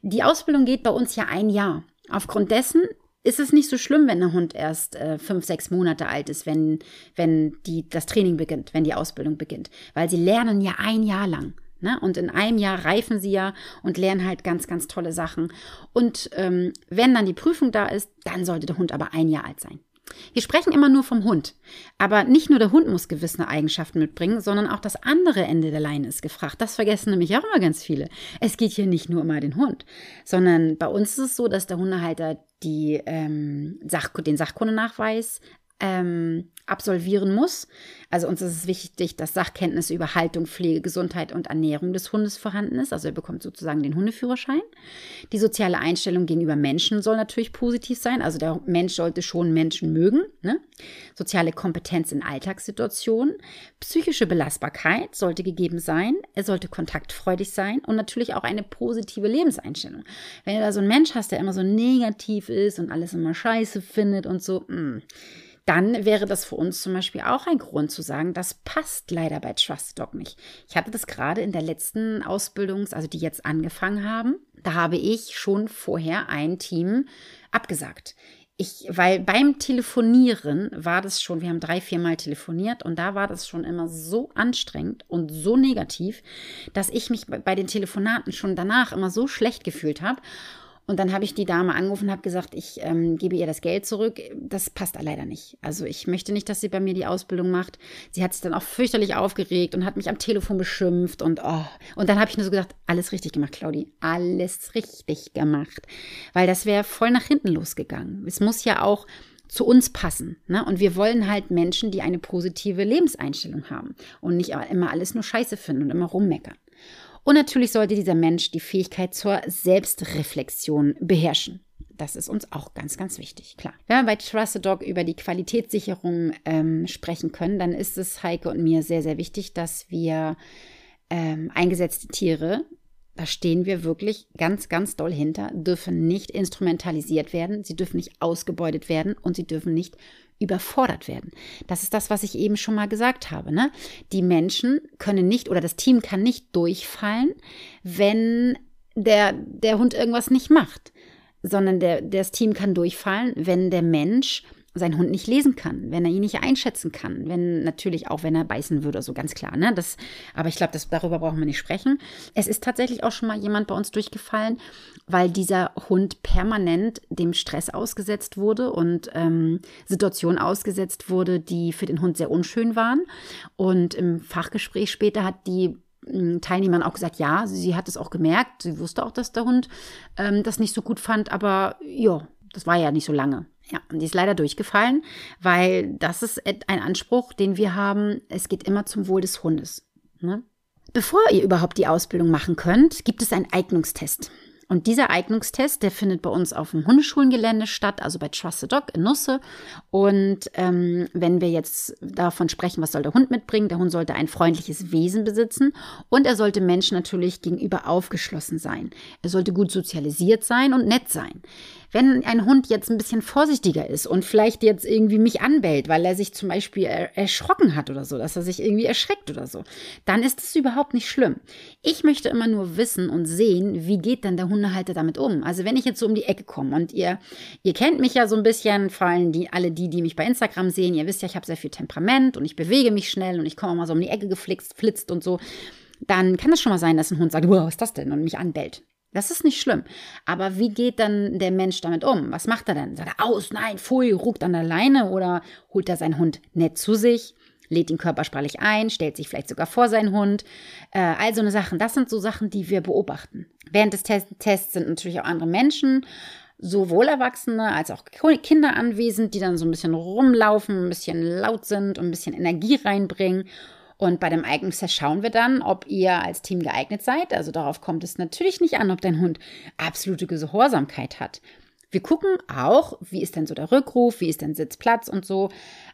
Die Ausbildung geht bei uns ja ein Jahr. Aufgrund dessen ist es nicht so schlimm, wenn der Hund erst äh, fünf, sechs Monate alt ist, wenn, wenn die, das Training beginnt, wenn die Ausbildung beginnt. Weil sie lernen ja ein Jahr lang. Ne? Und in einem Jahr reifen sie ja und lernen halt ganz, ganz tolle Sachen. Und ähm, wenn dann die Prüfung da ist, dann sollte der Hund aber ein Jahr alt sein. Wir sprechen immer nur vom Hund. Aber nicht nur der Hund muss gewisse Eigenschaften mitbringen, sondern auch das andere Ende der Leine ist gefragt. Das vergessen nämlich auch immer ganz viele. Es geht hier nicht nur um den Hund, sondern bei uns ist es so, dass der Hundehalter die, ähm, Sach den Sachkundenachweis ähm, absolvieren muss. Also uns ist es wichtig, dass Sachkenntnisse über Haltung, Pflege, Gesundheit und Ernährung des Hundes vorhanden ist. Also er bekommt sozusagen den Hundeführerschein. Die soziale Einstellung gegenüber Menschen soll natürlich positiv sein. Also der Mensch sollte schon Menschen mögen. Ne? Soziale Kompetenz in Alltagssituationen. Psychische Belastbarkeit sollte gegeben sein. Er sollte kontaktfreudig sein und natürlich auch eine positive Lebenseinstellung. Wenn du da so einen Mensch hast, der immer so negativ ist und alles immer scheiße findet und so, mh, hm, dann wäre das für uns zum Beispiel auch ein Grund zu sagen, das passt leider bei Trust Dog nicht. Ich hatte das gerade in der letzten Ausbildung, also die jetzt angefangen haben, da habe ich schon vorher ein Team abgesagt. Ich, weil beim Telefonieren war das schon, wir haben drei, viermal telefoniert und da war das schon immer so anstrengend und so negativ, dass ich mich bei den Telefonaten schon danach immer so schlecht gefühlt habe Und dann habe ich die Dame angerufen und habe gesagt, ich ähm, gebe ihr das Geld zurück. Das passt leider nicht. Also ich möchte nicht, dass sie bei mir die Ausbildung macht. Sie hat sich dann auch fürchterlich aufgeregt und hat mich am Telefon beschimpft und oh. Und dann habe ich nur so gedacht, alles richtig gemacht, Claudi. Alles richtig gemacht. Weil das wäre voll nach hinten losgegangen. Es muss ja auch zu uns passen. Ne? Und wir wollen halt Menschen, die eine positive Lebenseinstellung haben und nicht immer alles nur scheiße finden und immer rummeckern. Und natürlich sollte dieser Mensch die Fähigkeit zur Selbstreflexion beherrschen. Das ist uns auch ganz, ganz wichtig, klar. Wenn wir bei Trusted Dog über die Qualitätssicherung ähm, sprechen können, dann ist es Heike und mir sehr, sehr wichtig, dass wir ähm, eingesetzte Tiere, da stehen wir wirklich ganz, ganz doll hinter, dürfen nicht instrumentalisiert werden, sie dürfen nicht ausgebeutet werden und sie dürfen nicht überfordert werden. Das ist das, was ich eben schon mal gesagt habe. Ne? Die Menschen können nicht oder das Team kann nicht durchfallen, wenn der, der Hund irgendwas nicht macht, sondern der, das Team kann durchfallen, wenn der Mensch sein Hund nicht lesen kann, wenn er ihn nicht einschätzen kann, wenn natürlich auch, wenn er beißen würde, so ganz klar. Ne? Das, aber ich glaube, darüber brauchen wir nicht sprechen. Es ist tatsächlich auch schon mal jemand bei uns durchgefallen, weil dieser Hund permanent dem Stress ausgesetzt wurde und ähm, Situationen ausgesetzt wurde, die für den Hund sehr unschön waren. Und im Fachgespräch später hat die hm, Teilnehmern auch gesagt, ja, sie hat es auch gemerkt, sie wusste auch, dass der Hund ähm, das nicht so gut fand, aber ja, das war ja nicht so lange. Ja, und die ist leider durchgefallen, weil das ist ein Anspruch, den wir haben. Es geht immer zum Wohl des Hundes. Ne? Bevor ihr überhaupt die Ausbildung machen könnt, gibt es einen Eignungstest. Und dieser Eignungstest, der findet bei uns auf dem Hundeschulengelände statt, also bei Trusted Dog in Nusse. Und ähm, wenn wir jetzt davon sprechen, was soll der Hund mitbringen, der Hund sollte ein freundliches Wesen besitzen und er sollte Menschen natürlich gegenüber aufgeschlossen sein. Er sollte gut sozialisiert sein und nett sein. Wenn ein Hund jetzt ein bisschen vorsichtiger ist und vielleicht jetzt irgendwie mich anbellt, weil er sich zum Beispiel erschrocken hat oder so, dass er sich irgendwie erschreckt oder so, dann ist es überhaupt nicht schlimm. Ich möchte immer nur wissen und sehen, wie geht denn der Hundehalter damit um. Also wenn ich jetzt so um die Ecke komme und ihr, ihr kennt mich ja so ein bisschen, vor allem die, alle die, die mich bei Instagram sehen, ihr wisst ja, ich habe sehr viel Temperament und ich bewege mich schnell und ich komme mal so um die Ecke geflitzt, flitzt und so dann kann es schon mal sein, dass ein Hund sagt, wow, was ist das denn? und mich anbellt. Das ist nicht schlimm. Aber wie geht dann der Mensch damit um? Was macht er denn? Sagt er aus, nein, pfui, ruckt an der Leine oder holt er seinen Hund nett zu sich, lädt ihn körpersprachlich ein, stellt sich vielleicht sogar vor seinen Hund. Äh, all so eine Sachen. Das sind so Sachen, die wir beobachten. Während des Test Tests sind natürlich auch andere Menschen, sowohl Erwachsene als auch Kinder anwesend, die dann so ein bisschen rumlaufen, ein bisschen laut sind und ein bisschen Energie reinbringen. Und bei dem Eignungstest schauen wir dann, ob ihr als Team geeignet seid. Also darauf kommt es natürlich nicht an, ob dein Hund absolute Gehorsamkeit hat. Wir gucken auch, wie ist denn so der Rückruf, wie ist denn Sitzplatz und so.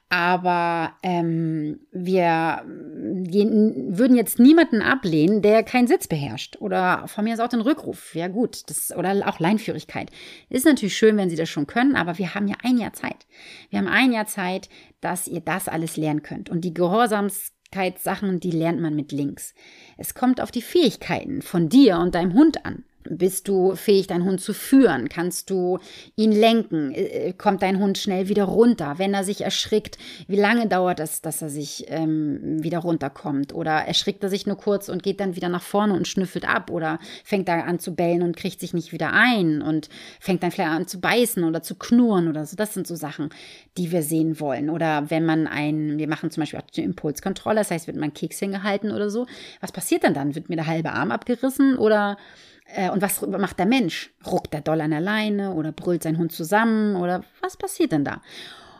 Aber ähm, wir würden jetzt niemanden ablehnen, der keinen Sitz beherrscht. Oder von mir aus auch den Rückruf. Ja, gut. Das, oder auch Leinführigkeit. Ist natürlich schön, wenn Sie das schon können, aber wir haben ja ein Jahr Zeit. Wir haben ein Jahr Zeit, dass ihr das alles lernen könnt. Und die Gehorsams Sachen, die lernt man mit Links. Es kommt auf die Fähigkeiten von dir und deinem Hund an. Bist du fähig, deinen Hund zu führen? Kannst du ihn lenken? Äh, kommt dein Hund schnell wieder runter? Wenn er sich erschrickt, wie lange dauert es, dass er sich ähm, wieder runterkommt? Oder erschrickt er sich nur kurz und geht dann wieder nach vorne und schnüffelt ab? Oder fängt er an zu bellen und kriegt sich nicht wieder ein und fängt dann vielleicht an zu beißen oder zu knurren oder so? Das sind so Sachen, die wir sehen wollen. Oder wenn man ein, wir machen zum Beispiel auch eine Impulskontrolle, das heißt, wird man Keks hingehalten oder so. Was passiert dann dann? Wird mir der halbe Arm abgerissen oder äh, und was macht der Mensch? Ruckt er doll an der Leine oder brüllt sein Hund zusammen oder was passiert denn da?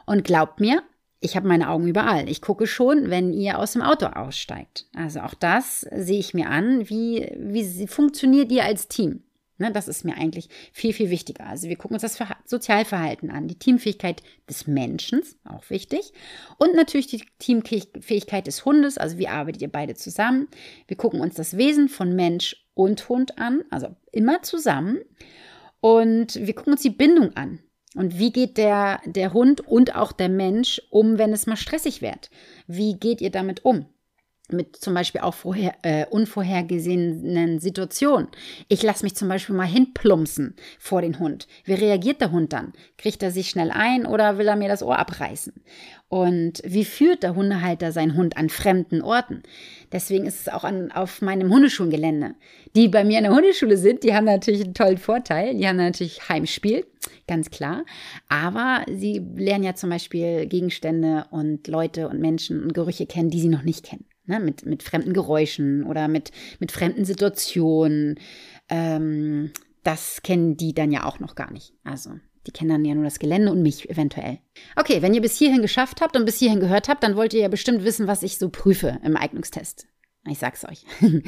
Und glaubt mir, ich habe meine Augen überall. Ich gucke schon, wenn ihr aus dem Auto aussteigt. Also auch das sehe ich mir an. Wie, wie funktioniert ihr als Team? Ne, das ist mir eigentlich viel, viel wichtiger. Also wir gucken uns das Sozialverhalten an, die Teamfähigkeit des Menschen, auch wichtig. Und natürlich die Teamfähigkeit des Hundes, also wie arbeitet ihr beide zusammen. Wir gucken uns das Wesen von Mensch und Hund an, also immer zusammen. Und wir gucken uns die Bindung an. Und wie geht der, der Hund und auch der Mensch um, wenn es mal stressig wird? Wie geht ihr damit um? mit zum Beispiel auch vorher, äh, unvorhergesehenen Situationen. Ich lasse mich zum Beispiel mal hinplumpsen vor den Hund. Wie reagiert der Hund dann? Kriegt er sich schnell ein oder will er mir das Ohr abreißen? Und wie führt der Hundehalter seinen Hund an fremden Orten? Deswegen ist es auch an, auf meinem Hundeschulengelände. Die bei mir in der Hundeschule sind, die haben natürlich einen tollen Vorteil. Die haben natürlich Heimspiel, ganz klar. Aber sie lernen ja zum Beispiel Gegenstände und Leute und Menschen und Gerüche kennen, die sie noch nicht kennen ne, mit, mit fremden Geräuschen oder mit, mit fremden Situationen. Ähm, das kennen die dann ja auch noch gar nicht. Also die kennen dann ja nur das Gelände und mich eventuell. Okay, wenn ihr bis hierhin geschafft habt und bis hierhin gehört habt, dann wollt ihr ja bestimmt wissen, was ich so prüfe im Eignungstest. Ich sag's euch. [LAUGHS]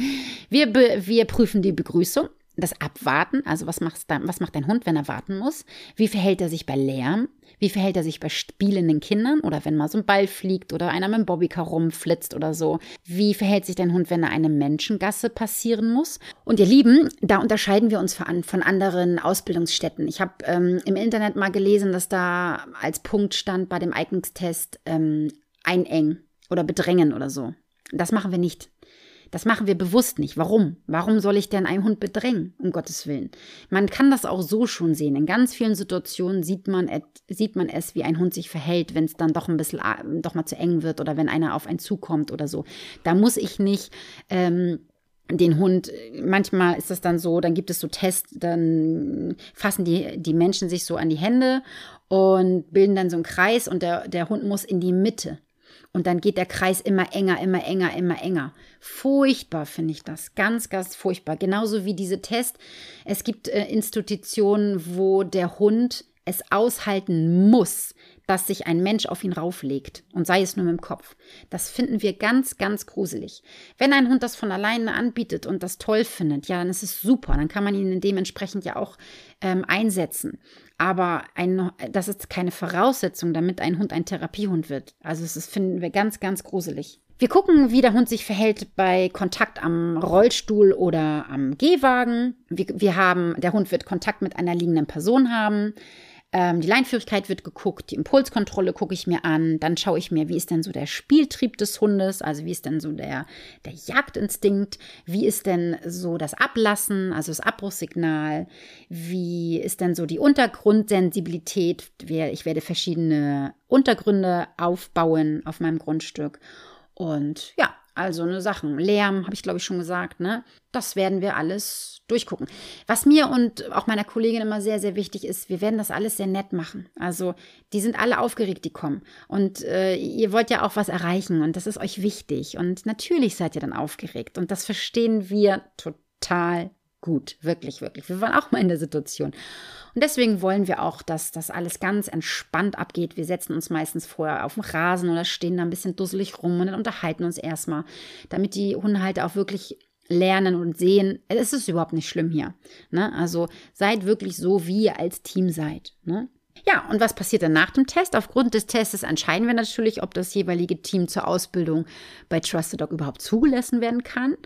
Wir, wir prüfen die Begrüßung, das Abwarten, also was, machst was macht dein Hund, wenn er warten muss? Wie verhält er sich bei Lärm? Wie verhält er sich bei spielenden Kindern oder wenn mal so ein Ball fliegt oder einer mit dem Bobbycar rumflitzt oder so? Wie verhält sich dein Hund, wenn er eine Menschengasse passieren muss? Und ihr Lieben, da unterscheiden wir uns von, von anderen Ausbildungsstätten. Ich habe ähm, im Internet mal gelesen, dass da als Punkt stand bei dem Eignungstest ähm, einengen oder bedrängen oder so. Das machen wir nicht. Das machen wir bewusst nicht. Warum? Warum soll ich denn einen Hund bedrängen? Um Gottes Willen. Man kann das auch so schon sehen. In ganz vielen Situationen sieht man, sieht man es, wie ein Hund sich verhält, wenn es dann doch ein bisschen, doch mal zu eng wird oder wenn einer auf einen zukommt oder so. Da muss ich nicht, ähm, den Hund, manchmal ist das dann so, dann gibt es so Tests, dann fassen die, die Menschen sich so an die Hände und bilden dann so einen Kreis und der, der Hund muss in die Mitte. Und dann geht der Kreis immer enger, immer enger, immer enger. Furchtbar finde ich das. Ganz, ganz furchtbar. Genauso wie diese Test. Es gibt äh, Institutionen, wo der Hund es aushalten muss, dass sich ein Mensch auf ihn rauflegt und sei es nur mit dem Kopf. Das finden wir ganz, ganz gruselig. Wenn ein Hund das von alleine anbietet und das toll findet, ja, dann ist es super. Dann kann man ihn dementsprechend ja auch ähm, einsetzen. Aber ein, das ist keine Voraussetzung, damit ein Hund ein Therapiehund wird. Also das finden wir ganz, ganz gruselig. Wir gucken, wie der Hund sich verhält bei Kontakt am Rollstuhl oder am Gehwagen. Wir, wir haben, der Hund wird Kontakt mit einer liegenden Person haben. Ähm, die Leinführigkeit wird geguckt, die Impulskontrolle gucke ich mir an. Dann schaue ich mir, wie ist denn so der Spieltrieb des Hundes, also wie ist denn so der, der Jagdinstinkt, wie ist denn so das Ablassen, also das Abbruchssignal, wie ist denn so die Untergrundsensibilität. Ich werde verschiedene Untergründe aufbauen auf meinem Grundstück. Und ja, also eine Sachen. Lärm, habe ich glaube ich schon gesagt, ne? Das werden wir alles durchgucken. Was mir und auch meiner Kollegin immer sehr, sehr wichtig ist, wir werden das alles sehr nett machen. Also die sind alle aufgeregt, die kommen. Und äh, ihr wollt ja auch was erreichen und das ist euch wichtig. Und natürlich seid ihr dann aufgeregt. Und das verstehen wir total gut. Wirklich, wirklich. Wir waren auch mal in der Situation. Und deswegen wollen wir auch, dass das alles ganz entspannt abgeht. Wir setzen uns meistens vorher auf den Rasen oder stehen da ein bisschen dusselig rum und dann unterhalten uns erstmal, damit die Hundehalter auch wirklich lernen und sehen, es ist überhaupt nicht schlimm hier. Ne? Also seid wirklich so, wie ihr als Team seid. Ne? Ja, und was passiert dann nach dem Test? Aufgrund des Tests entscheiden wir natürlich, ob das jeweilige Team zur Ausbildung bei Trusted Dog überhaupt zugelassen werden kann.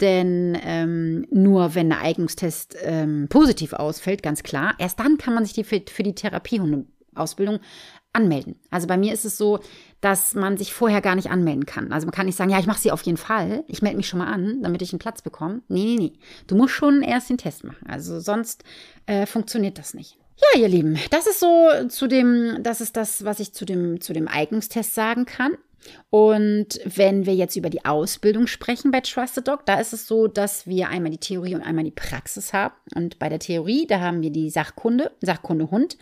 Denn ähm, nur wenn der Eignungstest ähm, positiv ausfällt, ganz klar, erst dann kann man sich die für, für die Therapiehundeausbildung anmelden. Also bei mir ist es so, dass man sich vorher gar nicht anmelden kann. Also man kann nicht sagen, ja, ich mache sie auf jeden Fall, ich melde mich schon mal an, damit ich einen Platz bekomme. Nee, nee, nee. Du musst schon erst den Test machen. Also sonst äh, funktioniert das nicht. Ja, ihr Lieben, das ist so zu dem, das ist das, was ich zu dem, zu dem Eignungstest sagen kann. Und wenn wir jetzt über die Ausbildung sprechen bei Trusted Dog, da ist es so, dass wir einmal die Theorie und einmal die Praxis haben. Und bei der Theorie, da haben wir die Sachkunde, Sachkunde Hund.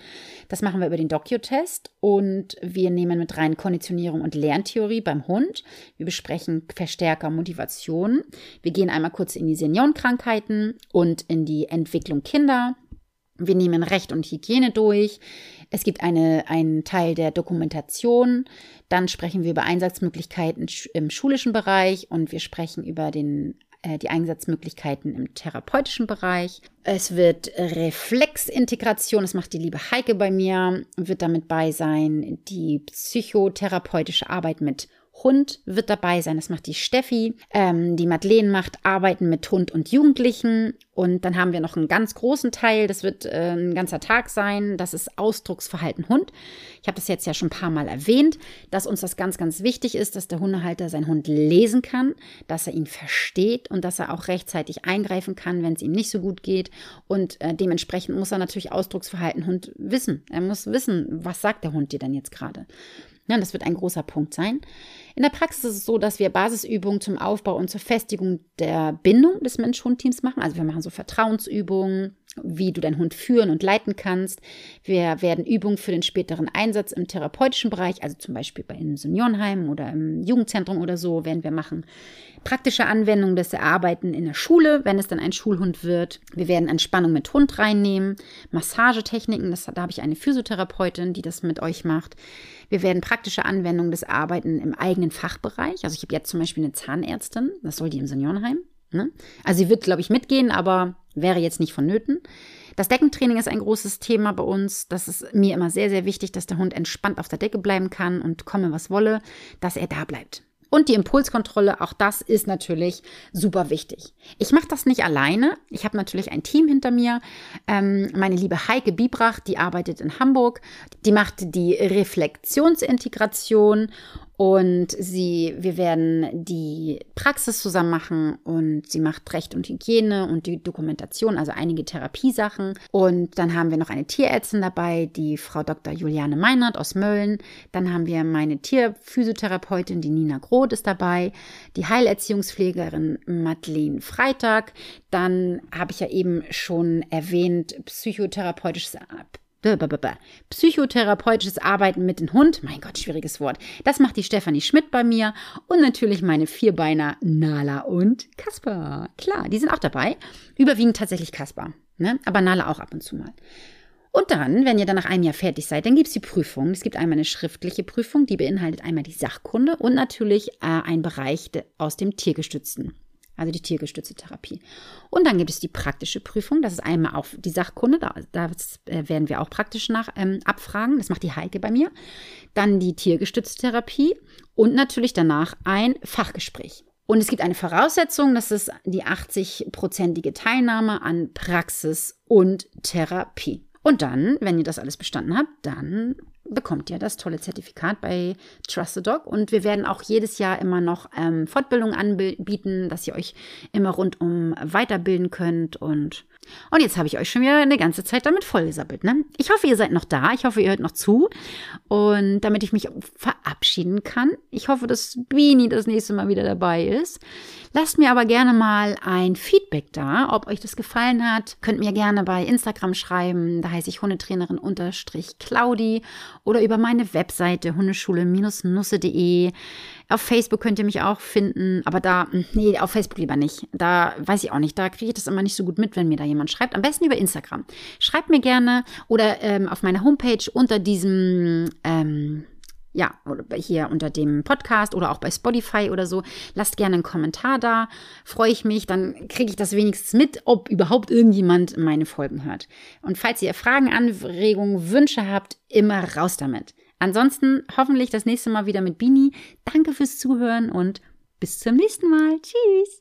Das machen wir über den Docu-Test. Und wir nehmen mit rein Konditionierung und Lerntheorie beim Hund. Wir besprechen Verstärker, Motivation. Wir gehen einmal kurz in die Seniorenkrankheiten und in die Entwicklung Kinder. Wir nehmen Recht und Hygiene durch. Es gibt eine, einen Teil der Dokumentation. Dann sprechen wir über Einsatzmöglichkeiten im schulischen Bereich und wir sprechen über den, äh, die Einsatzmöglichkeiten im therapeutischen Bereich. Es wird Reflexintegration, das macht die liebe Heike bei mir, wird damit bei sein. Die psychotherapeutische Arbeit mit Hund wird dabei sein. Das macht die Steffi. Ähm, die Madeleine macht Arbeiten mit Hund und Jugendlichen. Und dann haben wir noch einen ganz großen Teil. Das wird äh, ein ganzer Tag sein. Das ist Ausdrucksverhalten Hund. Ich habe das jetzt ja schon ein paar Mal erwähnt, dass uns das ganz, ganz wichtig ist, dass der Hundehalter seinen Hund lesen kann, dass er ihn versteht und dass er auch rechtzeitig eingreifen kann, wenn es ihm nicht so gut geht. Und äh, dementsprechend muss er natürlich Ausdrucksverhalten Hund wissen. Er muss wissen, was sagt der Hund dir denn jetzt gerade. Ja, das wird ein großer Punkt sein. In der Praxis ist es so, dass wir Basisübungen zum Aufbau und zur Festigung der Bindung des Mensch-Hund-Teams machen. Also wir machen so Vertrauensübungen, wie du deinen Hund führen und leiten kannst. Wir werden Übungen für den späteren Einsatz im therapeutischen Bereich, also zum Beispiel bei einem Seniorenheim oder im Jugendzentrum oder so, werden wir machen. Praktische Anwendungen des Erarbeiten in der Schule, wenn es dann ein Schulhund wird. Wir werden Entspannung mit Hund reinnehmen, Massagetechniken, das, da habe ich eine Physiotherapeutin, die das mit euch macht. Wir werden praktische Anwendungen des Arbeiten im eigenen Fachbereich. Also ich habe jetzt zum Beispiel eine Zahnärztin, das soll die im Seniorenheim. Ne? Also sie wird, glaube ich, mitgehen, aber wäre jetzt nicht vonnöten. Das Deckentraining ist ein großes Thema bei uns. Das ist mir immer sehr, sehr wichtig, dass der Hund entspannt auf der Decke bleiben kann und komme, was wolle, dass er da bleibt. Und die Impulskontrolle, auch das ist natürlich super wichtig. Ich mache das nicht alleine. Ich habe natürlich ein Team hinter mir. Ähm, meine liebe Heike Biebrach, die arbeitet in Hamburg. Die macht die Reflexionsintegration und sie, wir werden die Praxis zusammen machen und sie macht Recht und Hygiene und die Dokumentation, also einige Therapiesachen. Und dann haben wir noch eine Tierärztin dabei, die Frau Dr. Juliane Meinert aus Mölln. Dann haben wir meine Tierphysiotherapeutin, die Nina Groth ist dabei, die Heilerziehungspflegerin Madeleine Freitag. Dann habe ich ja eben schon erwähnt, psychotherapeutisches Psychotherapeutisches Arbeiten mit dem Hund, mein Gott, schwieriges Wort. Das macht die Stefanie Schmidt bei mir und natürlich meine Vierbeiner Nala und Kasper. Klar, die sind auch dabei. Überwiegend tatsächlich Kasper, ne? aber Nala auch ab und zu mal. Und dann, wenn ihr dann nach einem Jahr fertig seid, dann gibt es die Prüfung. Es gibt einmal eine schriftliche Prüfung, die beinhaltet einmal die Sachkunde und natürlich äh, einen Bereich aus dem Tiergestützten also die tiergestützte Therapie. Und dann gibt es die praktische Prüfung, das ist einmal auch die Sachkunde, da, da äh, werden wir auch praktisch nach ähm, abfragen, das macht die Heike bei mir. Dann die tiergestützte Therapie und natürlich danach ein Fachgespräch. Und es gibt eine Voraussetzung, das ist die 80-prozentige Teilnahme an Praxis und Therapie. Und dann, wenn ihr das alles bestanden habt, dann bekommt ihr das tolle Zertifikat bei Trust. Und wir werden auch jedes Jahr immer noch ähm, Fortbildungen anbieten, dass ihr euch immer rundum weiterbilden könnt. Und, und jetzt habe ich euch schon wieder eine ganze Zeit damit vollgesappelt. Ne? Ich hoffe, ihr seid noch da. Ich hoffe, ihr hört noch zu. Und damit ich mich verabschieden kann, ich hoffe, dass Beanie das nächste Mal wieder dabei ist. Lasst mir aber gerne mal ein Feedback da, ob euch das gefallen hat. Könnt mir gerne bei Instagram schreiben, da heiße ich Hundetrainerin unterstrich Claudi oder über meine Webseite hundeschule-nusse.de. Auf Facebook könnt ihr mich auch finden, aber da, nee, auf Facebook lieber nicht. Da weiß ich auch nicht, da kriege ich das immer nicht so gut mit, wenn mir da jemand schreibt. Am besten über Instagram. Schreibt mir gerne oder ähm, auf meiner Homepage unter diesem ähm, ja, hier unter dem Podcast oder auch bei Spotify oder so. Lasst gerne einen Kommentar da. Freue ich mich, dann kriege ich das wenigstens mit, ob überhaupt irgendjemand meine Folgen hört. Und falls ihr Fragen, Anregungen, Wünsche habt, immer raus damit. Ansonsten hoffentlich das nächste Mal wieder mit Bini. Danke fürs Zuhören und bis zum nächsten Mal. Tschüss.